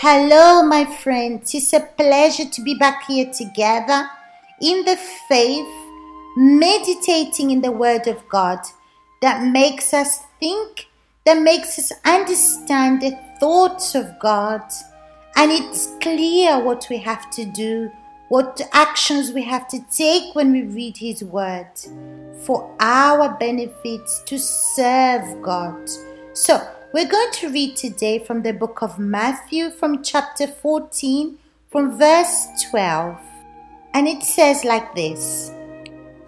Hello, my friends. It's a pleasure to be back here together in the faith, meditating in the Word of God that makes us think, that makes us understand the thoughts of God. And it's clear what we have to do, what actions we have to take when we read His Word for our benefits to serve God. So, we're going to read today from the book of Matthew, from chapter 14, from verse 12. And it says like this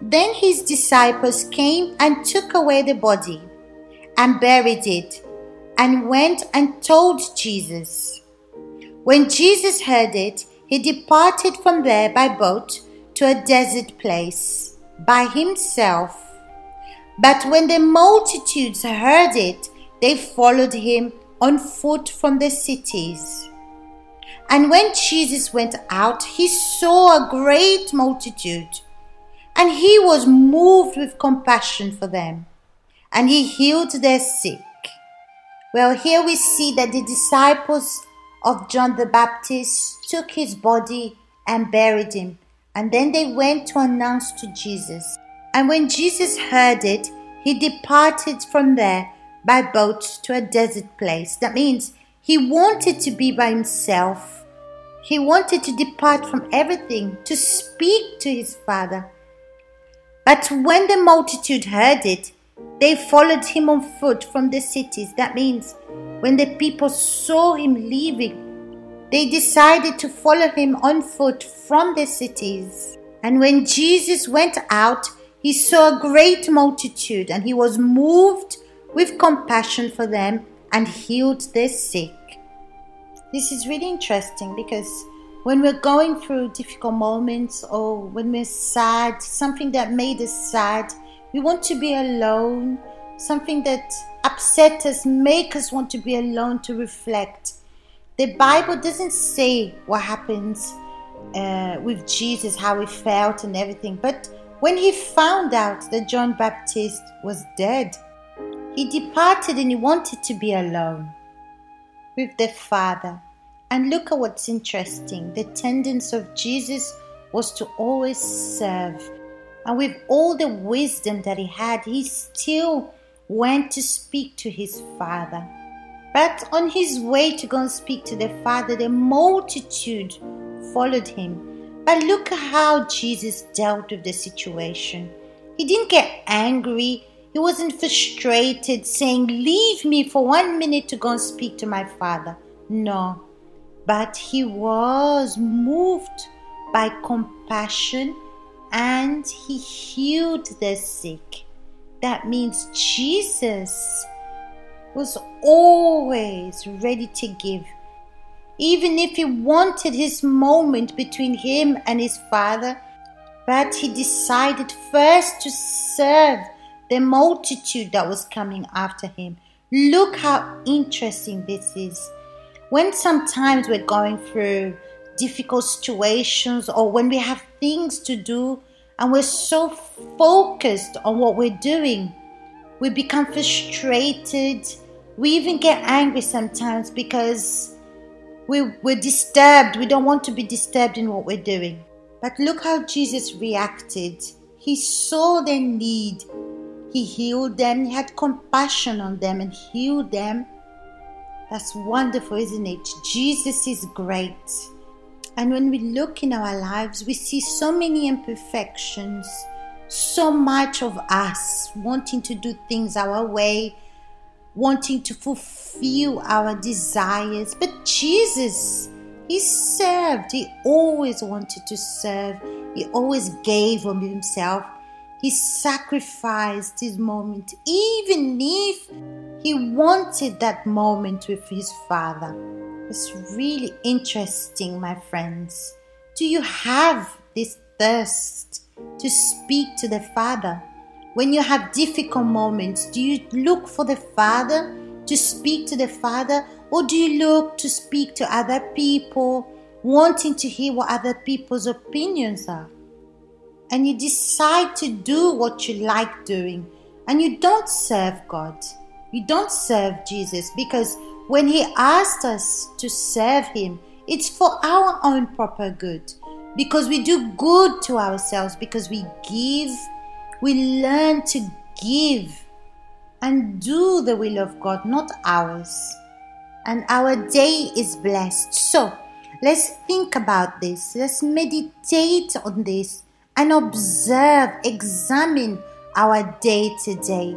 Then his disciples came and took away the body and buried it, and went and told Jesus. When Jesus heard it, he departed from there by boat to a desert place by himself. But when the multitudes heard it, they followed him on foot from the cities. And when Jesus went out, he saw a great multitude, and he was moved with compassion for them, and he healed their sick. Well, here we see that the disciples of John the Baptist took his body and buried him, and then they went to announce to Jesus. And when Jesus heard it, he departed from there by boat to a desert place. That means he wanted to be by himself. He wanted to depart from everything to speak to his father. But when the multitude heard it, they followed him on foot from the cities. That means when the people saw him leaving, they decided to follow him on foot from the cities. And when Jesus went out, he saw a great multitude and he was moved with compassion for them and healed their sick. This is really interesting because when we're going through difficult moments or when we're sad, something that made us sad, we want to be alone, something that upset us, make us want to be alone to reflect. The Bible doesn't say what happens uh, with Jesus, how he felt and everything, but when he found out that John Baptist was dead, he departed and he wanted to be alone with the Father. And look at what's interesting the tendency of Jesus was to always serve. And with all the wisdom that he had, he still went to speak to his Father. But on his way to go and speak to the Father, the multitude followed him. But look how Jesus dealt with the situation. He didn't get angry he wasn't frustrated, saying, Leave me for one minute to go and speak to my father. No, but he was moved by compassion and he healed the sick. That means Jesus was always ready to give. Even if he wanted his moment between him and his father, but he decided first to serve the multitude that was coming after him. Look how interesting this is. When sometimes we're going through difficult situations or when we have things to do and we're so focused on what we're doing, we become frustrated. We even get angry sometimes because we, we're disturbed. We don't want to be disturbed in what we're doing. But look how Jesus reacted. He saw their need he healed them, He had compassion on them and healed them. That's wonderful, isn't it? Jesus is great. And when we look in our lives, we see so many imperfections, so much of us wanting to do things our way, wanting to fulfill our desires. But Jesus, He served. He always wanted to serve, He always gave of Himself. He sacrificed his moment, even if he wanted that moment with his father. It's really interesting, my friends. Do you have this thirst to speak to the Father? When you have difficult moments, do you look for the Father to speak to the Father, or do you look to speak to other people, wanting to hear what other people's opinions are? And you decide to do what you like doing and you don't serve God. You don't serve Jesus because When He asked us to serve Him, it's for our own proper good. Because we do good to ourselves, because we give, we learn to give and do the will of God, not ours. And our day is blessed. So let's think about this. Let's meditate on this and observe, examine our day to day.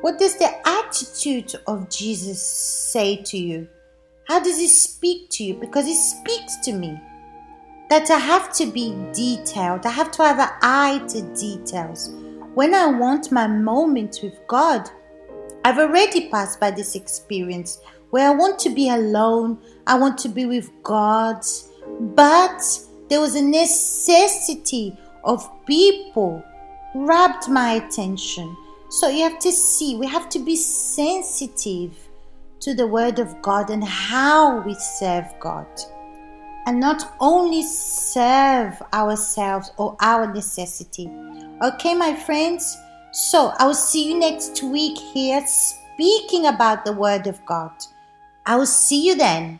What does the attitude of Jesus say to you? How does he speak to you? Because he speaks to me. That I have to be detailed, I have to have an eye to details. When I want my moment with God, I've already passed by this experience where I want to be alone, I want to be with God, but there was a necessity of people grabbed my attention. So you have to see, we have to be sensitive to the Word of God and how we serve God. And not only serve ourselves or our necessity. Okay, my friends? So I will see you next week here speaking about the Word of God. I will see you then.